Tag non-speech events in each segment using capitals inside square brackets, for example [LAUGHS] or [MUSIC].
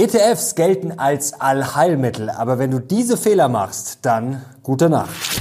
ETFs gelten als Allheilmittel, aber wenn du diese Fehler machst, dann gute Nacht.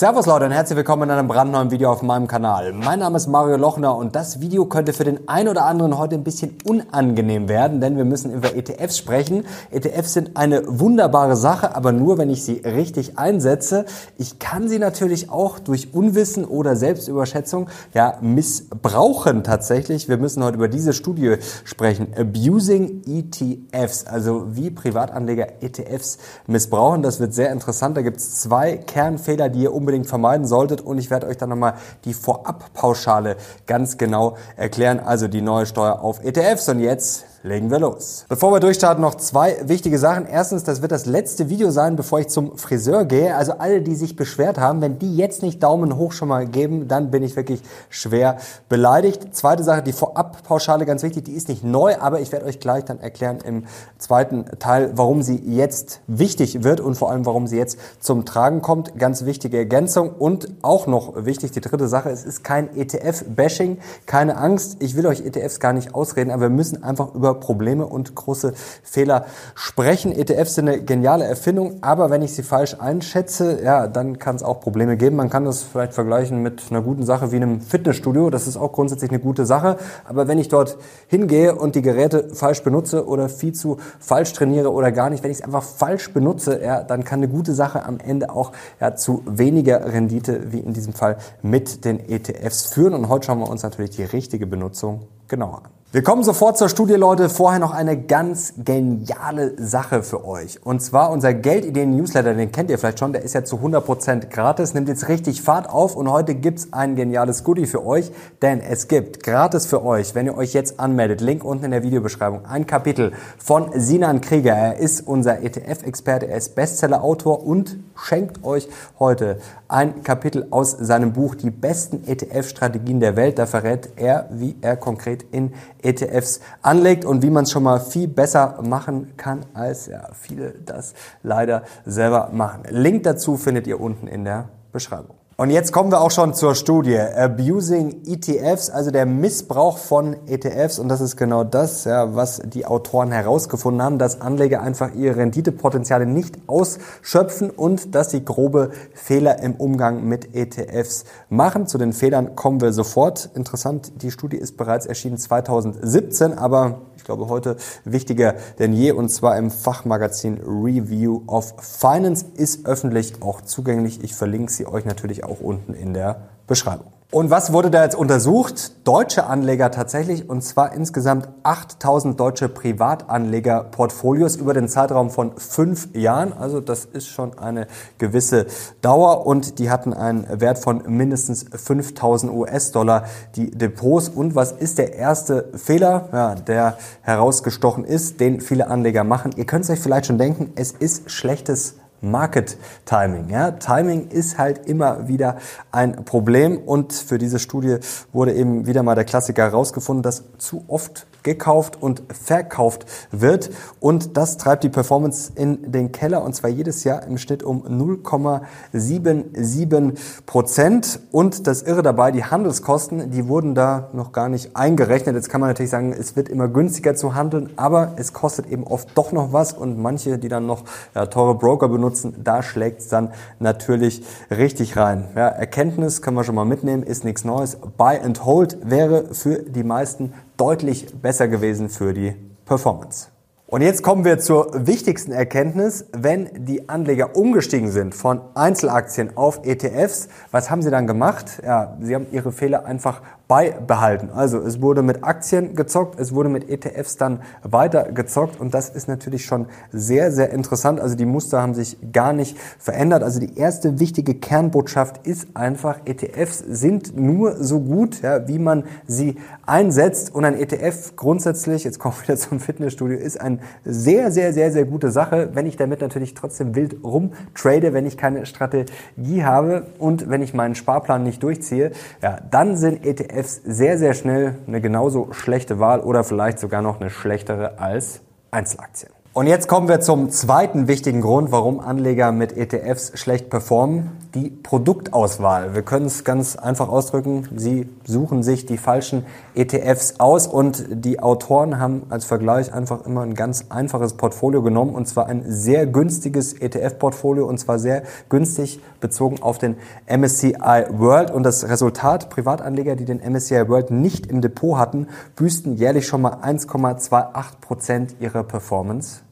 Servus Leute und herzlich willkommen in einem brandneuen Video auf meinem Kanal. Mein Name ist Mario Lochner und das Video könnte für den einen oder anderen heute ein bisschen unangenehm werden, denn wir müssen über ETFs sprechen. ETFs sind eine wunderbare Sache, aber nur, wenn ich sie richtig einsetze. Ich kann sie natürlich auch durch Unwissen oder Selbstüberschätzung ja, missbrauchen tatsächlich. Wir müssen heute über diese Studie sprechen. Abusing ETFs, also wie Privatanleger ETFs missbrauchen. Das wird sehr interessant. Da gibt es zwei Kernfehler, die ihr unbedingt unbedingt vermeiden solltet. Und ich werde euch dann nochmal die Vorabpauschale ganz genau erklären, also die neue Steuer auf ETFs. Und jetzt legen wir los. Bevor wir durchstarten, noch zwei wichtige Sachen. Erstens, das wird das letzte Video sein, bevor ich zum Friseur gehe. Also alle, die sich beschwert haben, wenn die jetzt nicht Daumen hoch schon mal geben, dann bin ich wirklich schwer beleidigt. Zweite Sache, die Vorabpauschale, ganz wichtig, die ist nicht neu, aber ich werde euch gleich dann erklären im zweiten Teil, warum sie jetzt wichtig wird und vor allem, warum sie jetzt zum Tragen kommt. Ganz wichtige Ergänzung und auch noch wichtig, die dritte Sache, es ist kein ETF-Bashing, keine Angst. Ich will euch ETFs gar nicht ausreden, aber wir müssen einfach über über Probleme und große Fehler sprechen. ETFs sind eine geniale Erfindung, aber wenn ich sie falsch einschätze, ja, dann kann es auch Probleme geben. Man kann das vielleicht vergleichen mit einer guten Sache wie einem Fitnessstudio. Das ist auch grundsätzlich eine gute Sache. Aber wenn ich dort hingehe und die Geräte falsch benutze oder viel zu falsch trainiere oder gar nicht, wenn ich es einfach falsch benutze, ja, dann kann eine gute Sache am Ende auch ja, zu weniger Rendite, wie in diesem Fall, mit den ETFs führen. Und heute schauen wir uns natürlich die richtige Benutzung genauer an. Wir kommen sofort zur Studie, Leute. Vorher noch eine ganz geniale Sache für euch. Und zwar unser Geldideen-Newsletter, den kennt ihr vielleicht schon, der ist ja zu 100% gratis, nimmt jetzt richtig Fahrt auf und heute gibt's ein geniales Goodie für euch, denn es gibt gratis für euch, wenn ihr euch jetzt anmeldet, Link unten in der Videobeschreibung, ein Kapitel von Sinan Krieger. Er ist unser ETF-Experte, er ist Bestseller-Autor und schenkt euch heute ein Kapitel aus seinem Buch Die besten ETF-Strategien der Welt. Da verrät er, wie er konkret in ETFs anlegt und wie man es schon mal viel besser machen kann, als ja, viele das leider selber machen. Link dazu findet ihr unten in der Beschreibung. Und jetzt kommen wir auch schon zur Studie. Abusing ETFs, also der Missbrauch von ETFs. Und das ist genau das, ja, was die Autoren herausgefunden haben, dass Anleger einfach ihre Renditepotenziale nicht ausschöpfen und dass sie grobe Fehler im Umgang mit ETFs machen. Zu den Fehlern kommen wir sofort. Interessant, die Studie ist bereits erschienen 2017, aber glaube, heute wichtiger denn je und zwar im Fachmagazin Review of Finance ist öffentlich auch zugänglich. Ich verlinke sie euch natürlich auch unten in der Beschreibung. Und was wurde da jetzt untersucht? Deutsche Anleger tatsächlich, und zwar insgesamt 8000 deutsche Privatanlegerportfolios über den Zeitraum von fünf Jahren. Also das ist schon eine gewisse Dauer und die hatten einen Wert von mindestens 5000 US-Dollar, die Depots. Und was ist der erste Fehler, ja, der herausgestochen ist, den viele Anleger machen? Ihr könnt es euch vielleicht schon denken, es ist schlechtes Market Timing. Ja? Timing ist halt immer wieder ein Problem und für diese Studie wurde eben wieder mal der Klassiker herausgefunden, dass zu oft gekauft und verkauft wird. Und das treibt die Performance in den Keller und zwar jedes Jahr im Schnitt um 0,77 Prozent. Und das Irre dabei, die Handelskosten, die wurden da noch gar nicht eingerechnet. Jetzt kann man natürlich sagen, es wird immer günstiger zu handeln, aber es kostet eben oft doch noch was und manche, die dann noch ja, teure Broker benutzen, da schlägt es dann natürlich richtig rein. Ja, Erkenntnis können wir schon mal mitnehmen, ist nichts Neues. Buy and Hold wäre für die meisten deutlich besser gewesen für die Performance. Und jetzt kommen wir zur wichtigsten Erkenntnis. Wenn die Anleger umgestiegen sind von Einzelaktien auf ETFs, was haben sie dann gemacht? Ja, sie haben ihre Fehler einfach beibehalten. Also es wurde mit Aktien gezockt, es wurde mit ETFs dann weiter gezockt und das ist natürlich schon sehr, sehr interessant. Also die Muster haben sich gar nicht verändert. Also die erste wichtige Kernbotschaft ist einfach, ETFs sind nur so gut, ja, wie man sie einsetzt und ein ETF grundsätzlich, jetzt kommen wir wieder zum Fitnessstudio, ist eine sehr, sehr, sehr, sehr gute Sache, wenn ich damit natürlich trotzdem wild rumtrade, wenn ich keine Strategie habe und wenn ich meinen Sparplan nicht durchziehe, ja, dann sind ETFs ETFs sehr, sehr schnell eine genauso schlechte Wahl oder vielleicht sogar noch eine schlechtere als Einzelaktien. Und jetzt kommen wir zum zweiten wichtigen Grund, warum Anleger mit ETFs schlecht performen. Die Produktauswahl. Wir können es ganz einfach ausdrücken. Sie suchen sich die falschen ETFs aus und die Autoren haben als Vergleich einfach immer ein ganz einfaches Portfolio genommen und zwar ein sehr günstiges ETF-Portfolio und zwar sehr günstig bezogen auf den MSCI World und das Resultat, Privatanleger, die den MSCI World nicht im Depot hatten, büßten jährlich schon mal 1,28 Prozent ihrer Performance.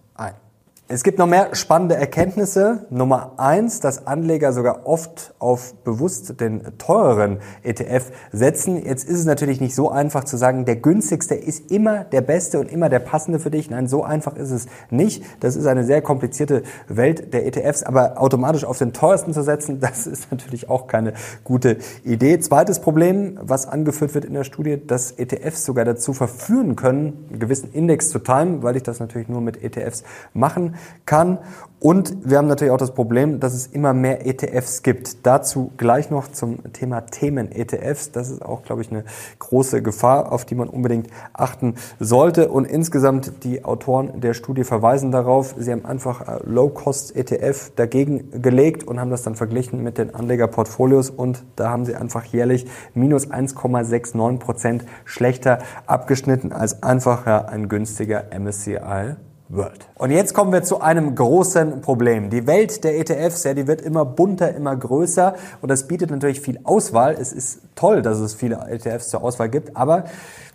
Es gibt noch mehr spannende Erkenntnisse. Nummer eins, dass Anleger sogar oft auf bewusst den teureren ETF setzen. Jetzt ist es natürlich nicht so einfach zu sagen, der günstigste ist immer der beste und immer der passende für dich. Nein, so einfach ist es nicht. Das ist eine sehr komplizierte Welt der ETFs, aber automatisch auf den teuersten zu setzen, [LAUGHS] das ist natürlich auch keine gute Idee. Zweites Problem, was angeführt wird in der Studie, dass ETFs sogar dazu verführen können, einen gewissen Index zu timen, weil ich das natürlich nur mit ETFs machen kann. Und wir haben natürlich auch das Problem, dass es immer mehr ETFs gibt. Dazu gleich noch zum Thema Themen-ETFs. Das ist auch, glaube ich, eine große Gefahr, auf die man unbedingt achten sollte. Und insgesamt die Autoren der Studie verweisen darauf, sie haben einfach äh, Low-Cost-ETF dagegen gelegt und haben das dann verglichen mit den Anlegerportfolios und da haben sie einfach jährlich minus 1,69 Prozent schlechter abgeschnitten als einfach ein günstiger MSCI World. Und jetzt kommen wir zu einem großen Problem. Die Welt der ETFs, ja, die wird immer bunter, immer größer und das bietet natürlich viel Auswahl. Es ist toll, dass es viele ETFs zur Auswahl gibt, aber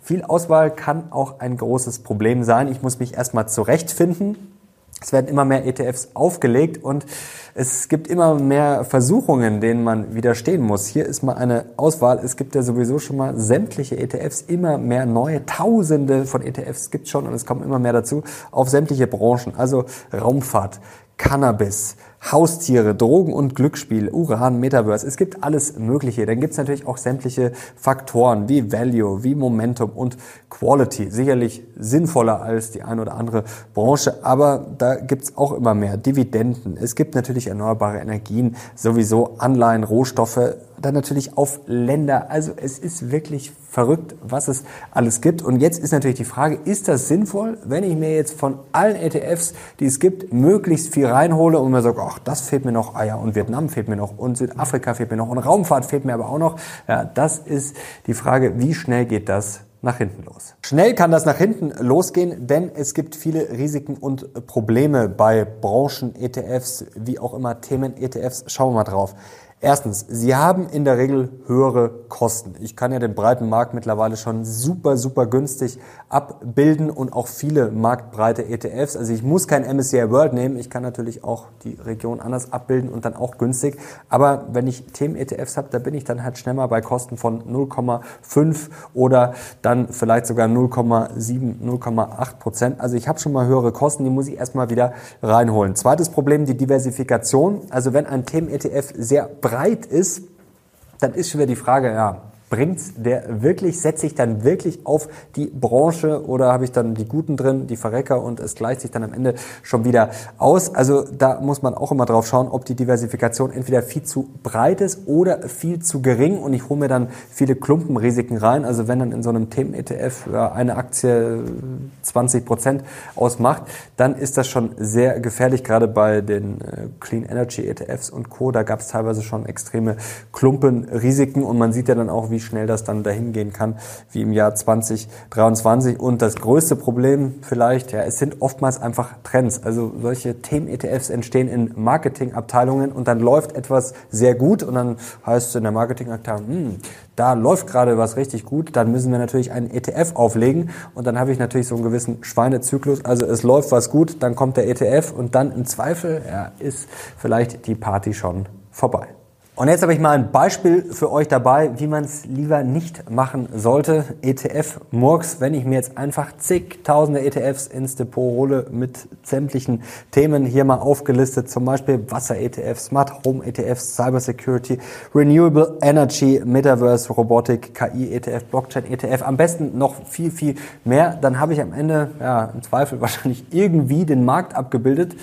viel Auswahl kann auch ein großes Problem sein. Ich muss mich erstmal zurechtfinden es werden immer mehr ETFs aufgelegt und es gibt immer mehr Versuchungen, denen man widerstehen muss. Hier ist mal eine Auswahl. Es gibt ja sowieso schon mal sämtliche ETFs, immer mehr neue, tausende von ETFs gibt schon und es kommen immer mehr dazu auf sämtliche Branchen. Also Raumfahrt, Cannabis, Haustiere, Drogen und Glücksspiel, Uran, Metaverse. Es gibt alles Mögliche. Dann gibt es natürlich auch sämtliche Faktoren wie Value, wie Momentum und Quality. Sicherlich sinnvoller als die eine oder andere Branche, aber da gibt es auch immer mehr. Dividenden. Es gibt natürlich erneuerbare Energien, sowieso Anleihen, Rohstoffe, dann natürlich auf Länder. Also es ist wirklich verrückt, was es alles gibt. Und jetzt ist natürlich die Frage, ist das sinnvoll, wenn ich mir jetzt von allen ETFs, die es gibt, möglichst viel reinhole und mir sage, ach, das fehlt mir noch, ah ja, und Vietnam fehlt mir noch und Südafrika fehlt mir noch und Raumfahrt fehlt mir aber auch noch. Ja, das ist die Frage, wie schnell geht das nach hinten los. Schnell kann das nach hinten losgehen, denn es gibt viele Risiken und Probleme bei Branchen-ETFs, wie auch immer Themen-ETFs. Schauen wir mal drauf. Erstens, sie haben in der Regel höhere Kosten. Ich kann ja den breiten Markt mittlerweile schon super, super günstig abbilden und auch viele marktbreite ETFs. Also ich muss kein MSCI World nehmen. Ich kann natürlich auch die Region anders abbilden und dann auch günstig. Aber wenn ich Themen-ETFs habe, da bin ich dann halt schnell mal bei Kosten von 0,5 oder dann vielleicht sogar 0,7, 0,8 Prozent. Also ich habe schon mal höhere Kosten, die muss ich erstmal wieder reinholen. Zweites Problem, die Diversifikation. Also wenn ein Themen-ETF sehr breit ist, dann ist schon wieder die Frage, ja, bringt's der wirklich, setze ich dann wirklich auf die Branche oder habe ich dann die Guten drin, die Verrecker und es gleicht sich dann am Ende schon wieder aus. Also da muss man auch immer drauf schauen, ob die Diversifikation entweder viel zu breit ist oder viel zu gering und ich hole mir dann viele Klumpenrisiken rein. Also wenn dann in so einem Themen-ETF eine Aktie 20 Prozent ausmacht, dann ist das schon sehr gefährlich, gerade bei den äh, Clean Energy ETFs und Co. Da gab es teilweise schon extreme Klumpenrisiken und man sieht ja dann auch, wie schnell das dann dahin gehen kann, wie im Jahr 2023. Und das größte Problem vielleicht, ja, es sind oftmals einfach Trends. Also solche Themen-ETFs entstehen in Marketingabteilungen und dann läuft etwas sehr gut und dann heißt es in der Marketingabteilung, hm, da läuft gerade was richtig gut, dann müssen wir natürlich einen ETF auflegen und dann habe ich natürlich so einen gewissen Schweinezyklus. Also es läuft was gut, dann kommt der ETF und dann im Zweifel ja, ist vielleicht die Party schon vorbei. Und jetzt habe ich mal ein Beispiel für euch dabei, wie man es lieber nicht machen sollte. ETF Murks, wenn ich mir jetzt einfach zigtausende ETFs ins Depot hole mit sämtlichen Themen hier mal aufgelistet, zum Beispiel Wasser-ETF, Smart Home ETFs, Cyber Security, Renewable Energy, Metaverse, Robotik, KI-ETF, Blockchain-ETF, am besten noch viel, viel mehr. Dann habe ich am Ende ja, im Zweifel [LAUGHS] wahrscheinlich irgendwie den Markt abgebildet.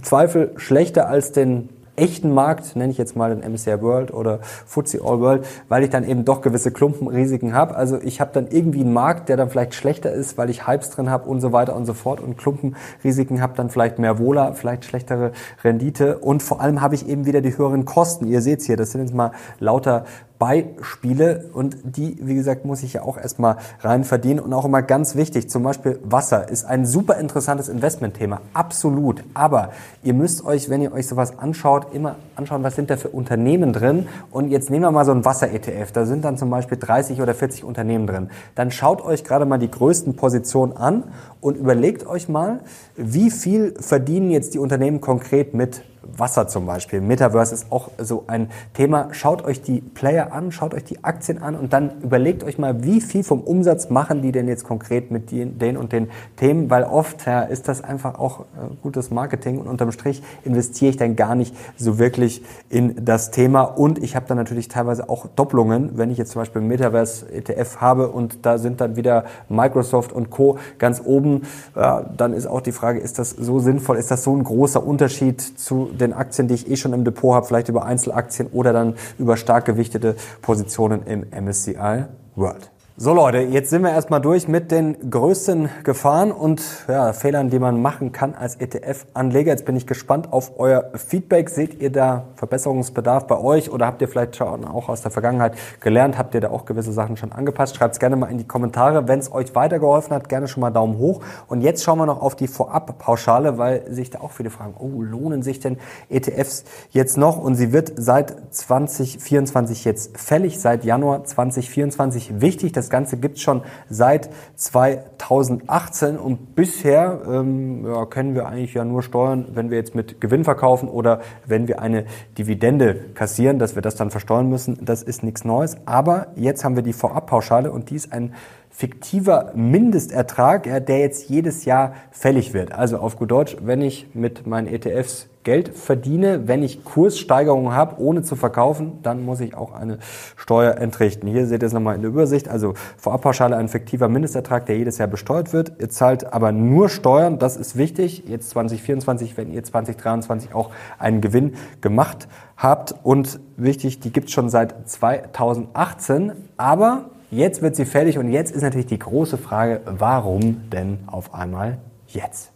Zweifel schlechter als den echten Markt, nenne ich jetzt mal den MSCI World oder FTSE All World, weil ich dann eben doch gewisse Klumpenrisiken habe. Also ich habe dann irgendwie einen Markt, der dann vielleicht schlechter ist, weil ich Hypes drin habe und so weiter und so fort und Klumpenrisiken habe dann vielleicht mehr Wohler, vielleicht schlechtere Rendite und vor allem habe ich eben wieder die höheren Kosten. Ihr seht hier, das sind jetzt mal lauter Beispiele und die, wie gesagt, muss ich ja auch erstmal rein verdienen und auch immer ganz wichtig, zum Beispiel Wasser ist ein super interessantes Investmentthema, absolut, aber ihr müsst euch, wenn ihr euch sowas anschaut, immer anschauen, was sind da für Unternehmen drin. Und jetzt nehmen wir mal so ein Wasser-ETF, da sind dann zum Beispiel 30 oder 40 Unternehmen drin, dann schaut euch gerade mal die größten Positionen an und überlegt euch mal, wie viel verdienen jetzt die Unternehmen konkret mit Wasser zum Beispiel. Metaverse ist auch so ein Thema. Schaut euch die Player an, schaut euch die Aktien an und dann überlegt euch mal, wie viel vom Umsatz machen die denn jetzt konkret mit den und den Themen, weil oft ja, ist das einfach auch äh, gutes Marketing und unterm Strich investiere ich dann gar nicht so wirklich in das Thema und ich habe dann natürlich teilweise auch Doppelungen, wenn ich jetzt zum Beispiel Metaverse ETF habe und da sind dann wieder Microsoft und Co. ganz oben, ja, dann ist auch die Frage, ist das so sinnvoll, ist das so ein großer Unterschied zu den Aktien, die ich eh schon im Depot habe, vielleicht über Einzelaktien oder dann über stark gewichtete Positionen im MSCI World. So Leute, jetzt sind wir erstmal durch mit den größten Gefahren und ja, Fehlern, die man machen kann als ETF-Anleger. Jetzt bin ich gespannt auf euer Feedback. Seht ihr da Verbesserungsbedarf bei euch oder habt ihr vielleicht schon auch aus der Vergangenheit gelernt? Habt ihr da auch gewisse Sachen schon angepasst? Schreibt es gerne mal in die Kommentare. Wenn es euch weitergeholfen hat, gerne schon mal Daumen hoch. Und jetzt schauen wir noch auf die Vorab-Pauschale, weil sich da auch viele fragen, oh, lohnen sich denn ETFs jetzt noch? Und sie wird seit 2024 jetzt fällig, seit Januar 2024 wichtig. Das Ganze gibt es schon seit 2018 und bisher ähm, ja, können wir eigentlich ja nur steuern, wenn wir jetzt mit Gewinn verkaufen oder wenn wir eine Dividende kassieren, dass wir das dann versteuern müssen. Das ist nichts Neues. Aber jetzt haben wir die Vorabpauschale und die ist ein fiktiver Mindestertrag, der jetzt jedes Jahr fällig wird. Also auf gut Deutsch, wenn ich mit meinen ETFs Geld verdiene, wenn ich Kurssteigerungen habe, ohne zu verkaufen, dann muss ich auch eine Steuer entrichten. Hier seht ihr es nochmal in der Übersicht. Also Vorabpauschale ein fiktiver Mindestertrag, der jedes Jahr besteuert wird. Ihr zahlt aber nur Steuern, das ist wichtig. Jetzt 2024, wenn ihr 2023 auch einen Gewinn gemacht habt. Und wichtig, die gibt es schon seit 2018. Aber jetzt wird sie fällig und jetzt ist natürlich die große Frage, warum denn auf einmal jetzt?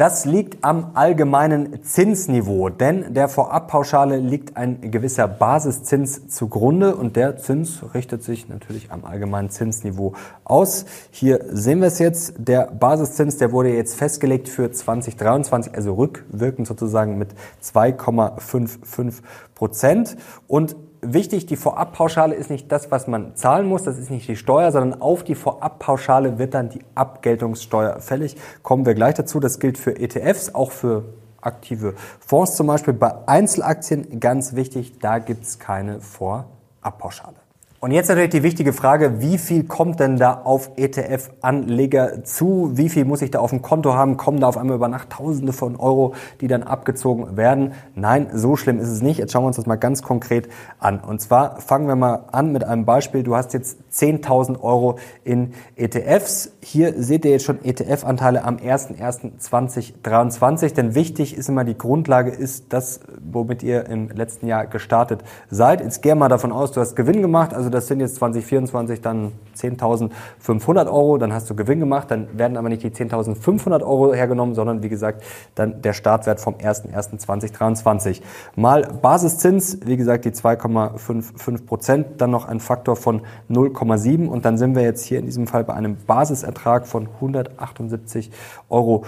Das liegt am allgemeinen Zinsniveau, denn der Vorabpauschale liegt ein gewisser Basiszins zugrunde und der Zins richtet sich natürlich am allgemeinen Zinsniveau aus. Hier sehen wir es jetzt. Der Basiszins, der wurde jetzt festgelegt für 2023, also rückwirkend sozusagen mit 2,55 Prozent und wichtig, die Vorabpauschale ist nicht das, was man zahlen muss, das ist nicht die Steuer, sondern auf die Vorabpauschale wird dann die Abgeltungssteuer fällig. Kommen wir gleich dazu. Das gilt für ETFs, auch für aktive Fonds zum Beispiel. Bei Einzelaktien ganz wichtig, da gibt es keine Vorabpauschale. Und jetzt natürlich die wichtige Frage, wie viel kommt denn da auf ETF-Anleger zu? Wie viel muss ich da auf dem Konto haben? Kommen da auf einmal über Nacht Tausende von Euro, die dann abgezogen werden? Nein, so schlimm ist es nicht. Jetzt schauen wir uns das mal ganz konkret an. Und zwar fangen wir mal an mit einem Beispiel. Du hast jetzt 10.000 Euro in ETFs. Hier seht ihr jetzt schon ETF-Anteile am 01.01.2023. Denn wichtig ist immer die Grundlage ist das, womit ihr im letzten Jahr gestartet seid. Jetzt geh mal davon aus, du hast Gewinn gemacht. Also das sind jetzt 2024 dann 10.500 Euro, dann hast du Gewinn gemacht, dann werden aber nicht die 10.500 Euro hergenommen, sondern wie gesagt dann der Startwert vom 01.01.2023. Mal Basiszins, wie gesagt die 2,55 Prozent, dann noch ein Faktor von 0,7 und dann sind wir jetzt hier in diesem Fall bei einem Basisertrag von 178,50 Euro.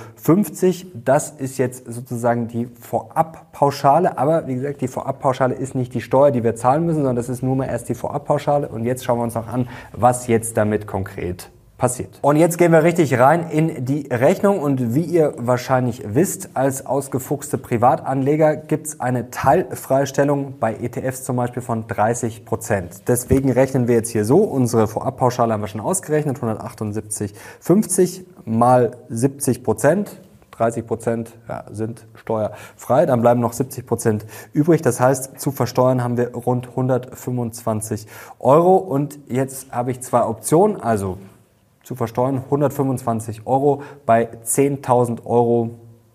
Das ist jetzt sozusagen die Vorabpauschale, aber wie gesagt, die Vorabpauschale ist nicht die Steuer, die wir zahlen müssen, sondern das ist nur mal erst die Vorabpauschale und jetzt schauen wir uns noch an, was jetzt jetzt damit konkret passiert. Und jetzt gehen wir richtig rein in die Rechnung und wie ihr wahrscheinlich wisst, als ausgefuchste Privatanleger gibt es eine Teilfreistellung bei ETFs zum Beispiel von 30 Prozent. Deswegen rechnen wir jetzt hier so, unsere Vorabpauschale haben wir schon ausgerechnet, 178,50 mal 70 Prozent 30 Prozent ja, sind steuerfrei, dann bleiben noch 70 Prozent übrig. Das heißt, zu versteuern haben wir rund 125 Euro. Und jetzt habe ich zwei Optionen, also zu versteuern 125 Euro bei 10.000 Euro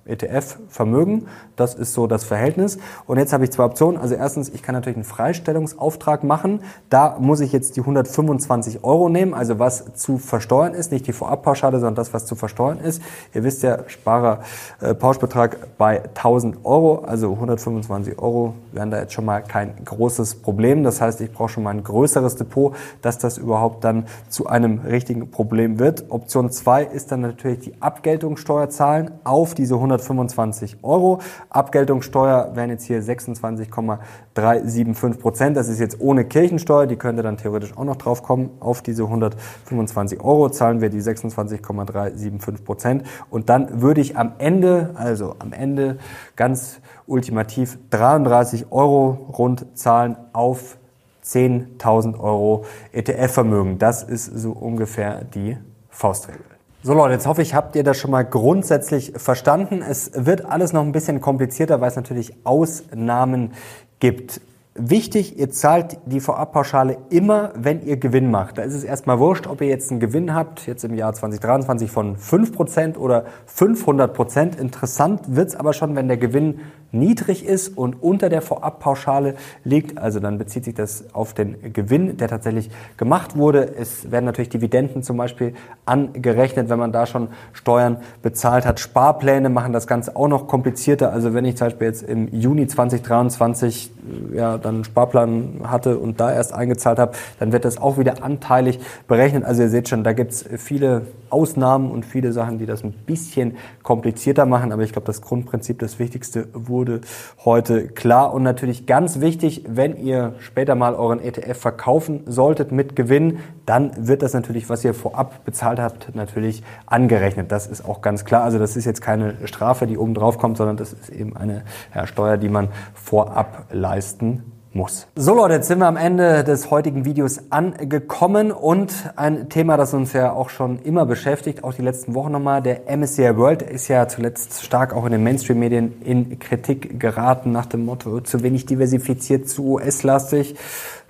ETF-Vermögen. Das ist so das Verhältnis. Und jetzt habe ich zwei Optionen. Also erstens, ich kann natürlich einen Freistellungsauftrag machen. Da muss ich jetzt die 125 Euro nehmen, also was zu versteuern ist, nicht die Vorabpauschale, sondern das, was zu versteuern ist. Ihr wisst ja, Sparer äh, Pauschbetrag bei 1000 Euro, also 125 Euro wären da jetzt schon mal kein großes Problem. Das heißt, ich brauche schon mal ein größeres Depot, dass das überhaupt dann zu einem richtigen Problem wird. Option 2 ist dann natürlich die Abgeltungssteuer zahlen auf diese 125 Euro. Abgeltungssteuer wären jetzt hier 26,375 Prozent. Das ist jetzt ohne Kirchensteuer. Die könnte dann theoretisch auch noch drauf kommen. Auf diese 125 Euro zahlen wir die 26,375 Prozent. Und dann würde ich am Ende, also am Ende ganz ultimativ 33 Euro rund zahlen auf 10.000 Euro ETF-Vermögen. Das ist so ungefähr die Faustregel. So Leute, jetzt hoffe ich, habt ihr das schon mal grundsätzlich verstanden. Es wird alles noch ein bisschen komplizierter, weil es natürlich Ausnahmen gibt. Wichtig, ihr zahlt die Vorabpauschale immer, wenn ihr Gewinn macht. Da ist es erstmal wurscht, ob ihr jetzt einen Gewinn habt, jetzt im Jahr 2023 von 5% oder 500%. Interessant wird's aber schon, wenn der Gewinn niedrig ist und unter der Vorabpauschale liegt. Also dann bezieht sich das auf den Gewinn, der tatsächlich gemacht wurde. Es werden natürlich Dividenden zum Beispiel angerechnet, wenn man da schon Steuern bezahlt hat. Sparpläne machen das Ganze auch noch komplizierter. Also wenn ich zum Beispiel jetzt im Juni 2023 ja, dann einen Sparplan hatte und da erst eingezahlt habe, dann wird das auch wieder anteilig berechnet. Also ihr seht schon, da gibt's viele Ausnahmen und viele Sachen, die das ein bisschen komplizierter machen. Aber ich glaube, das Grundprinzip, das Wichtigste wurde heute klar. Und natürlich ganz wichtig, wenn ihr später mal euren ETF verkaufen solltet mit Gewinn, dann wird das natürlich, was ihr vorab bezahlt habt, natürlich angerechnet. Das ist auch ganz klar. Also das ist jetzt keine Strafe, die oben drauf kommt, sondern das ist eben eine ja, Steuer, die man vorab leisten muss. So Leute, jetzt sind wir am Ende des heutigen Videos angekommen und ein Thema, das uns ja auch schon immer beschäftigt, auch die letzten Wochen nochmal, der MSCI World ist ja zuletzt stark auch in den Mainstream-Medien in Kritik geraten nach dem Motto, zu wenig diversifiziert, zu US-lastig.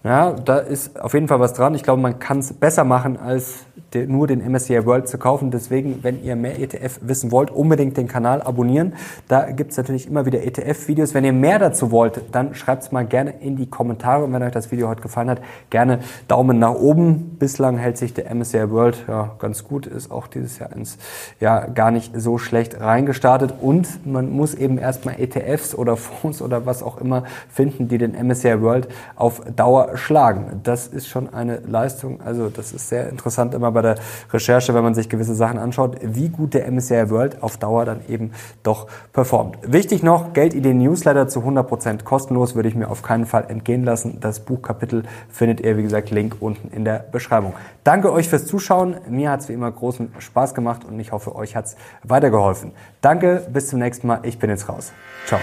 Ja, da ist auf jeden Fall was dran. Ich glaube, man kann es besser machen als nur den MSCI World zu kaufen. Deswegen, wenn ihr mehr ETF wissen wollt, unbedingt den Kanal abonnieren. Da gibt es natürlich immer wieder ETF-Videos. Wenn ihr mehr dazu wollt, dann schreibt es mal gerne in die Kommentare. Und wenn euch das Video heute gefallen hat, gerne Daumen nach oben. Bislang hält sich der MSCI World ja ganz gut, ist auch dieses Jahr ins ja gar nicht so schlecht reingestartet. Und man muss eben erstmal ETFs oder Fonds oder was auch immer finden, die den MSCI World auf Dauer schlagen. Das ist schon eine Leistung. Also das ist sehr interessant immer bei der Recherche, wenn man sich gewisse Sachen anschaut, wie gut der MSCI World auf Dauer dann eben doch performt. Wichtig noch, Geldideen Newsletter zu 100% kostenlos, würde ich mir auf keinen Fall entgehen lassen. Das Buchkapitel findet ihr, wie gesagt, Link unten in der Beschreibung. Danke euch fürs Zuschauen. Mir hat es wie immer großen Spaß gemacht und ich hoffe, euch hat es weitergeholfen. Danke, bis zum nächsten Mal. Ich bin jetzt raus. Ciao.